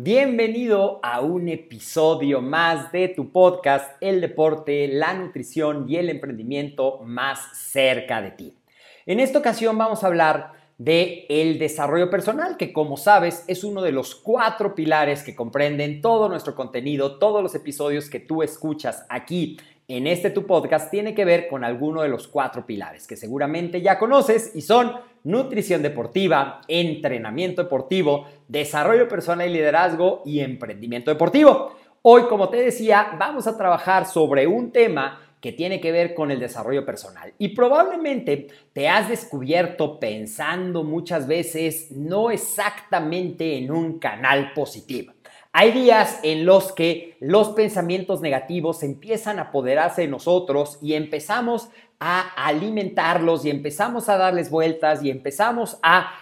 Bienvenido a un episodio más de tu podcast El deporte, la nutrición y el emprendimiento más cerca de ti. En esta ocasión vamos a hablar de el desarrollo personal, que como sabes es uno de los cuatro pilares que comprenden todo nuestro contenido, todos los episodios que tú escuchas aquí en este tu podcast tiene que ver con alguno de los cuatro pilares que seguramente ya conoces y son nutrición deportiva, entrenamiento deportivo, desarrollo personal y liderazgo y emprendimiento deportivo. Hoy, como te decía, vamos a trabajar sobre un tema que tiene que ver con el desarrollo personal. Y probablemente te has descubierto pensando muchas veces no exactamente en un canal positivo. Hay días en los que los pensamientos negativos empiezan a apoderarse de nosotros y empezamos a alimentarlos y empezamos a darles vueltas y empezamos a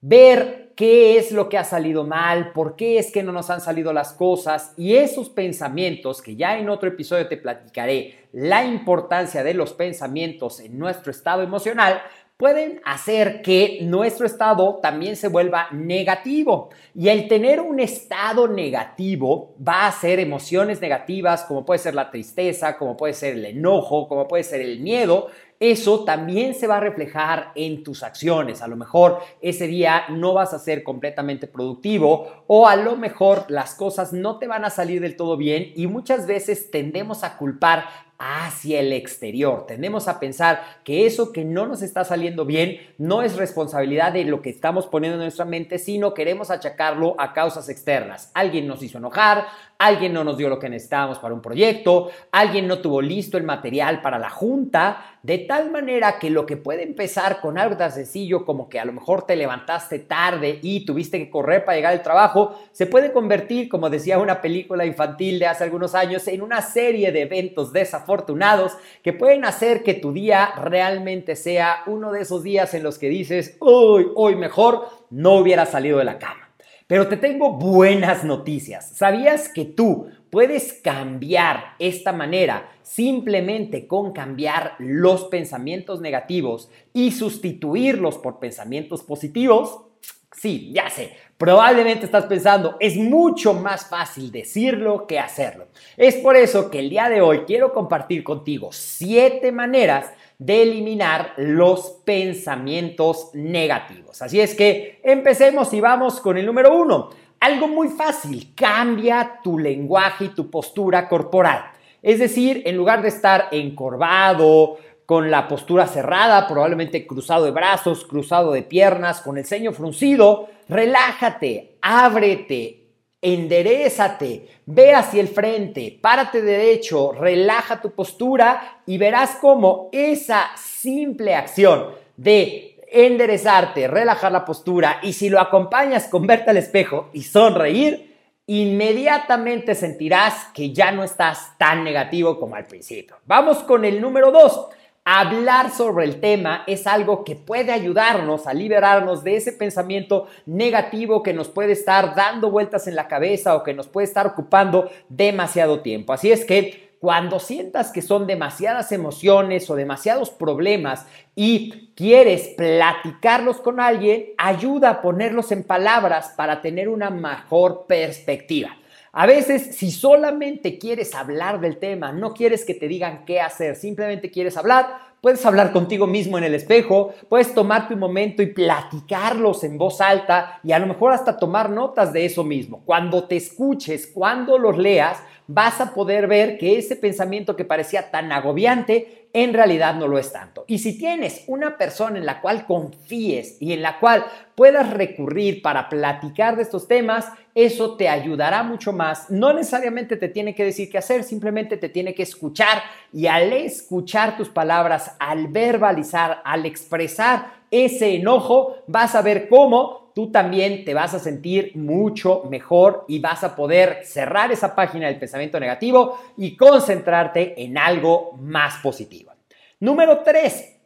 ver qué es lo que ha salido mal, por qué es que no nos han salido las cosas. Y esos pensamientos que ya en otro episodio te platicaré la importancia de los pensamientos en nuestro estado emocional, pueden hacer que nuestro estado también se vuelva negativo. Y el tener un estado negativo va a ser emociones negativas, como puede ser la tristeza, como puede ser el enojo, como puede ser el miedo, eso también se va a reflejar en tus acciones. A lo mejor ese día no vas a ser completamente productivo o a lo mejor las cosas no te van a salir del todo bien y muchas veces tendemos a culpar hacia el exterior. Tendemos a pensar que eso que no nos está saliendo bien no es responsabilidad de lo que estamos poniendo en nuestra mente, sino queremos achacarlo a causas externas. Alguien nos hizo enojar, alguien no nos dio lo que necesitábamos para un proyecto, alguien no tuvo listo el material para la junta, de tal manera que lo que puede empezar con algo tan sencillo como que a lo mejor te levantaste tarde y tuviste que correr para llegar al trabajo, se puede convertir, como decía una película infantil de hace algunos años, en una serie de eventos desafortunados que pueden hacer que tu día realmente sea uno de esos días en los que dices, hoy, hoy mejor no hubiera salido de la cama. Pero te tengo buenas noticias. ¿Sabías que tú puedes cambiar esta manera simplemente con cambiar los pensamientos negativos y sustituirlos por pensamientos positivos? Sí, ya sé. Probablemente estás pensando, es mucho más fácil decirlo que hacerlo. Es por eso que el día de hoy quiero compartir contigo siete maneras de eliminar los pensamientos negativos. Así es que empecemos y vamos con el número uno. Algo muy fácil, cambia tu lenguaje y tu postura corporal. Es decir, en lugar de estar encorvado, con la postura cerrada, probablemente cruzado de brazos, cruzado de piernas, con el ceño fruncido, relájate, ábrete, enderezate, ve hacia el frente, párate derecho, relaja tu postura y verás cómo esa simple acción de enderezarte, relajar la postura y si lo acompañas con verte al espejo y sonreír, inmediatamente sentirás que ya no estás tan negativo como al principio. Vamos con el número dos. Hablar sobre el tema es algo que puede ayudarnos a liberarnos de ese pensamiento negativo que nos puede estar dando vueltas en la cabeza o que nos puede estar ocupando demasiado tiempo. Así es que cuando sientas que son demasiadas emociones o demasiados problemas y quieres platicarlos con alguien, ayuda a ponerlos en palabras para tener una mejor perspectiva. A veces, si solamente quieres hablar del tema, no quieres que te digan qué hacer, simplemente quieres hablar, Puedes hablar contigo mismo en el espejo, puedes tomarte un momento y platicarlos en voz alta y a lo mejor hasta tomar notas de eso mismo. Cuando te escuches, cuando los leas, vas a poder ver que ese pensamiento que parecía tan agobiante en realidad no lo es tanto. Y si tienes una persona en la cual confíes y en la cual puedas recurrir para platicar de estos temas, eso te ayudará mucho más. No necesariamente te tiene que decir qué hacer, simplemente te tiene que escuchar y al escuchar tus palabras, al verbalizar, al expresar ese enojo, vas a ver cómo tú también te vas a sentir mucho mejor y vas a poder cerrar esa página del pensamiento negativo y concentrarte en algo más positivo. Número tres,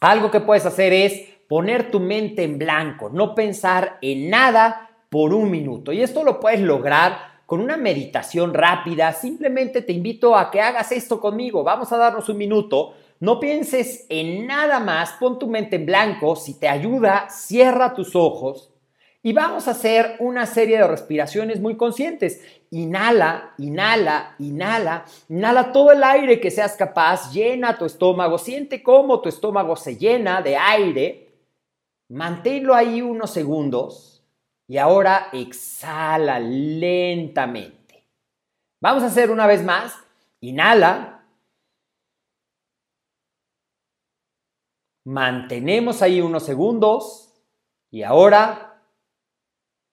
algo que puedes hacer es poner tu mente en blanco, no pensar en nada por un minuto. Y esto lo puedes lograr con una meditación rápida. Simplemente te invito a que hagas esto conmigo. Vamos a darnos un minuto no pienses en nada más, pon tu mente en blanco, si te ayuda, cierra tus ojos y vamos a hacer una serie de respiraciones muy conscientes. Inhala, inhala, inhala, inhala todo el aire que seas capaz, llena tu estómago, siente cómo tu estómago se llena de aire, manténlo ahí unos segundos y ahora exhala lentamente. Vamos a hacer una vez más, inhala. Mantenemos ahí unos segundos y ahora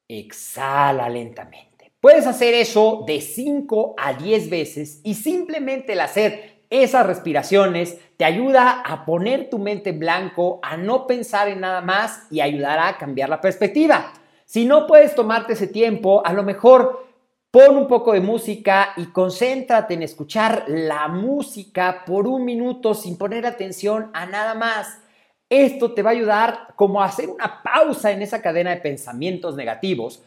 exhala lentamente. Puedes hacer eso de 5 a 10 veces y simplemente el hacer esas respiraciones te ayuda a poner tu mente en blanco, a no pensar en nada más y ayudará a cambiar la perspectiva. Si no puedes tomarte ese tiempo, a lo mejor pon un poco de música y concéntrate en escuchar la música por un minuto sin poner atención a nada más. Esto te va a ayudar como a hacer una pausa en esa cadena de pensamientos negativos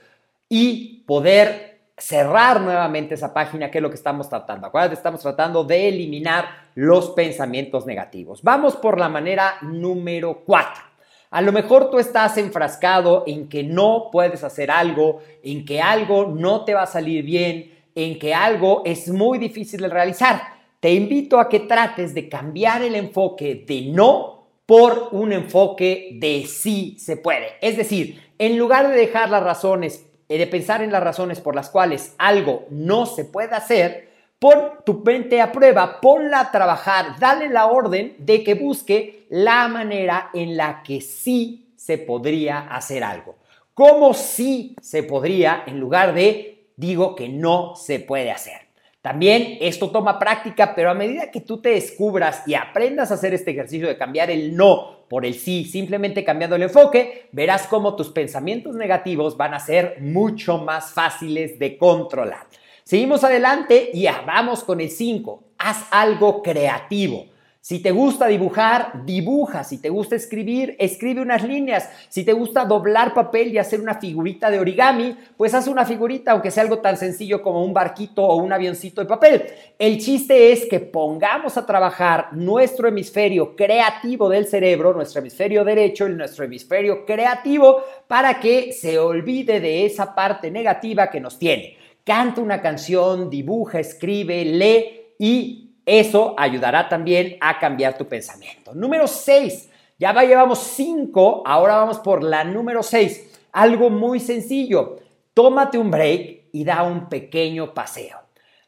y poder cerrar nuevamente esa página, que es lo que estamos tratando. Acuérdate, estamos tratando de eliminar los pensamientos negativos. Vamos por la manera número 4. A lo mejor tú estás enfrascado en que no puedes hacer algo, en que algo no te va a salir bien, en que algo es muy difícil de realizar. Te invito a que trates de cambiar el enfoque de no por un enfoque de sí se puede. Es decir, en lugar de dejar las razones, eh, de pensar en las razones por las cuales algo no se puede hacer, pon tu mente a prueba, ponla a trabajar, dale la orden de que busque la manera en la que sí se podría hacer algo. ¿Cómo sí se podría en lugar de digo que no se puede hacer? También esto toma práctica, pero a medida que tú te descubras y aprendas a hacer este ejercicio de cambiar el no por el sí, simplemente cambiando el enfoque, verás cómo tus pensamientos negativos van a ser mucho más fáciles de controlar. Seguimos adelante y vamos con el 5. Haz algo creativo. Si te gusta dibujar, dibuja. Si te gusta escribir, escribe unas líneas. Si te gusta doblar papel y hacer una figurita de origami, pues haz una figurita, aunque sea algo tan sencillo como un barquito o un avioncito de papel. El chiste es que pongamos a trabajar nuestro hemisferio creativo del cerebro, nuestro hemisferio derecho y nuestro hemisferio creativo, para que se olvide de esa parte negativa que nos tiene. Canta una canción, dibuja, escribe, lee y eso ayudará también a cambiar tu pensamiento. Número 6. Ya va, llevamos 5, ahora vamos por la número 6. Algo muy sencillo. Tómate un break y da un pequeño paseo.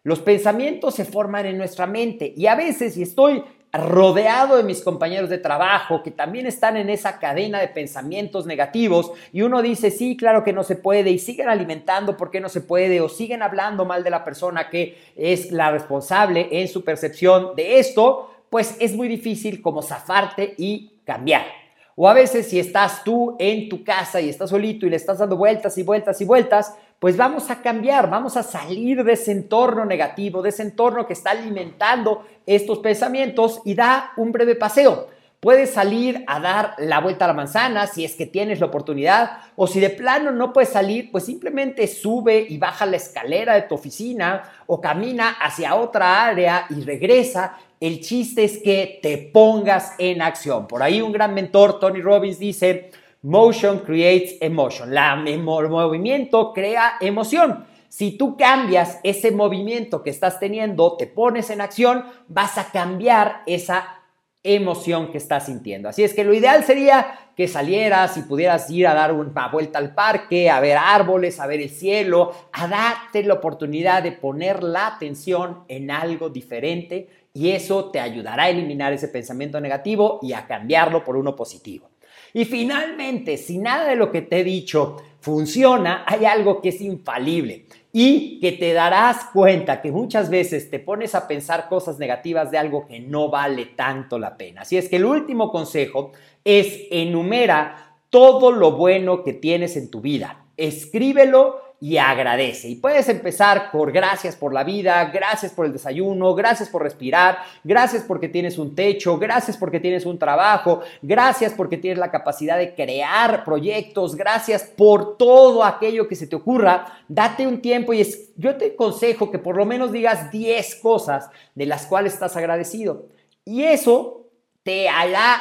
Los pensamientos se forman en nuestra mente y a veces si estoy rodeado de mis compañeros de trabajo que también están en esa cadena de pensamientos negativos y uno dice, sí, claro que no se puede y siguen alimentando porque no se puede o siguen hablando mal de la persona que es la responsable en su percepción de esto, pues es muy difícil como zafarte y cambiar. O a veces si estás tú en tu casa y estás solito y le estás dando vueltas y vueltas y vueltas, pues vamos a cambiar, vamos a salir de ese entorno negativo, de ese entorno que está alimentando estos pensamientos y da un breve paseo. Puedes salir a dar la vuelta a la manzana si es que tienes la oportunidad o si de plano no puedes salir, pues simplemente sube y baja la escalera de tu oficina o camina hacia otra área y regresa. El chiste es que te pongas en acción. Por ahí un gran mentor, Tony Robbins, dice, motion creates emotion. La, el movimiento crea emoción. Si tú cambias ese movimiento que estás teniendo, te pones en acción, vas a cambiar esa emoción que estás sintiendo. Así es que lo ideal sería que salieras y pudieras ir a dar una vuelta al parque, a ver árboles, a ver el cielo, a darte la oportunidad de poner la atención en algo diferente y eso te ayudará a eliminar ese pensamiento negativo y a cambiarlo por uno positivo. Y finalmente, si nada de lo que te he dicho funciona, hay algo que es infalible y que te darás cuenta que muchas veces te pones a pensar cosas negativas de algo que no vale tanto la pena. Así es que el último consejo es enumera todo lo bueno que tienes en tu vida. Escríbelo y agradece. Y puedes empezar por gracias por la vida, gracias por el desayuno, gracias por respirar, gracias porque tienes un techo, gracias porque tienes un trabajo, gracias porque tienes la capacidad de crear proyectos, gracias por todo aquello que se te ocurra. Date un tiempo y yo te aconsejo que por lo menos digas 10 cosas de las cuales estás agradecido. Y eso te hará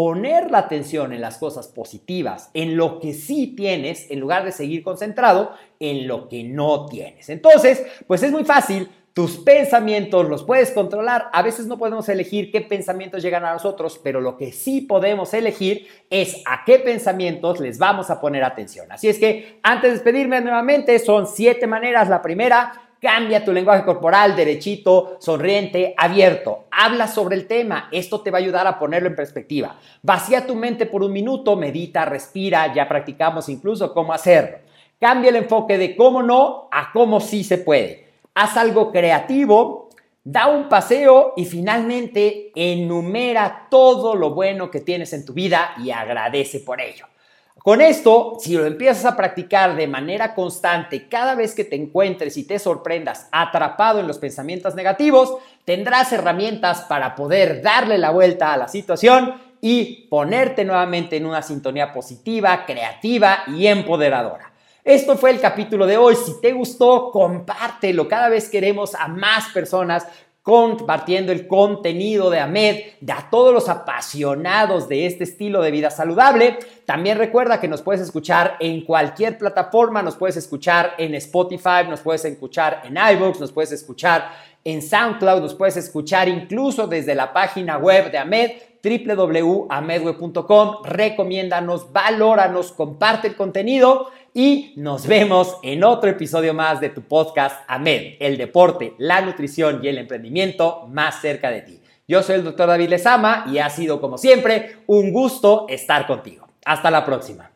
poner la atención en las cosas positivas, en lo que sí tienes, en lugar de seguir concentrado en lo que no tienes. Entonces, pues es muy fácil, tus pensamientos los puedes controlar. A veces no podemos elegir qué pensamientos llegan a nosotros, pero lo que sí podemos elegir es a qué pensamientos les vamos a poner atención. Así es que antes de despedirme nuevamente, son siete maneras. La primera, Cambia tu lenguaje corporal derechito, sonriente, abierto. Habla sobre el tema. Esto te va a ayudar a ponerlo en perspectiva. Vacía tu mente por un minuto, medita, respira. Ya practicamos incluso cómo hacerlo. Cambia el enfoque de cómo no a cómo sí se puede. Haz algo creativo, da un paseo y finalmente enumera todo lo bueno que tienes en tu vida y agradece por ello. Con esto, si lo empiezas a practicar de manera constante, cada vez que te encuentres y te sorprendas atrapado en los pensamientos negativos, tendrás herramientas para poder darle la vuelta a la situación y ponerte nuevamente en una sintonía positiva, creativa y empoderadora. Esto fue el capítulo de hoy. Si te gustó, compártelo. Cada vez queremos a más personas compartiendo el contenido de Ahmed, de a todos los apasionados de este estilo de vida saludable. También recuerda que nos puedes escuchar en cualquier plataforma, nos puedes escuchar en Spotify, nos puedes escuchar en iVoox, nos puedes escuchar en SoundCloud, nos puedes escuchar incluso desde la página web de Ahmed www.amedweb.com. Recomiéndanos, valóranos, comparte el contenido y nos vemos en otro episodio más de tu podcast AMED, el deporte, la nutrición y el emprendimiento más cerca de ti. Yo soy el doctor David Lezama y ha sido como siempre un gusto estar contigo. Hasta la próxima.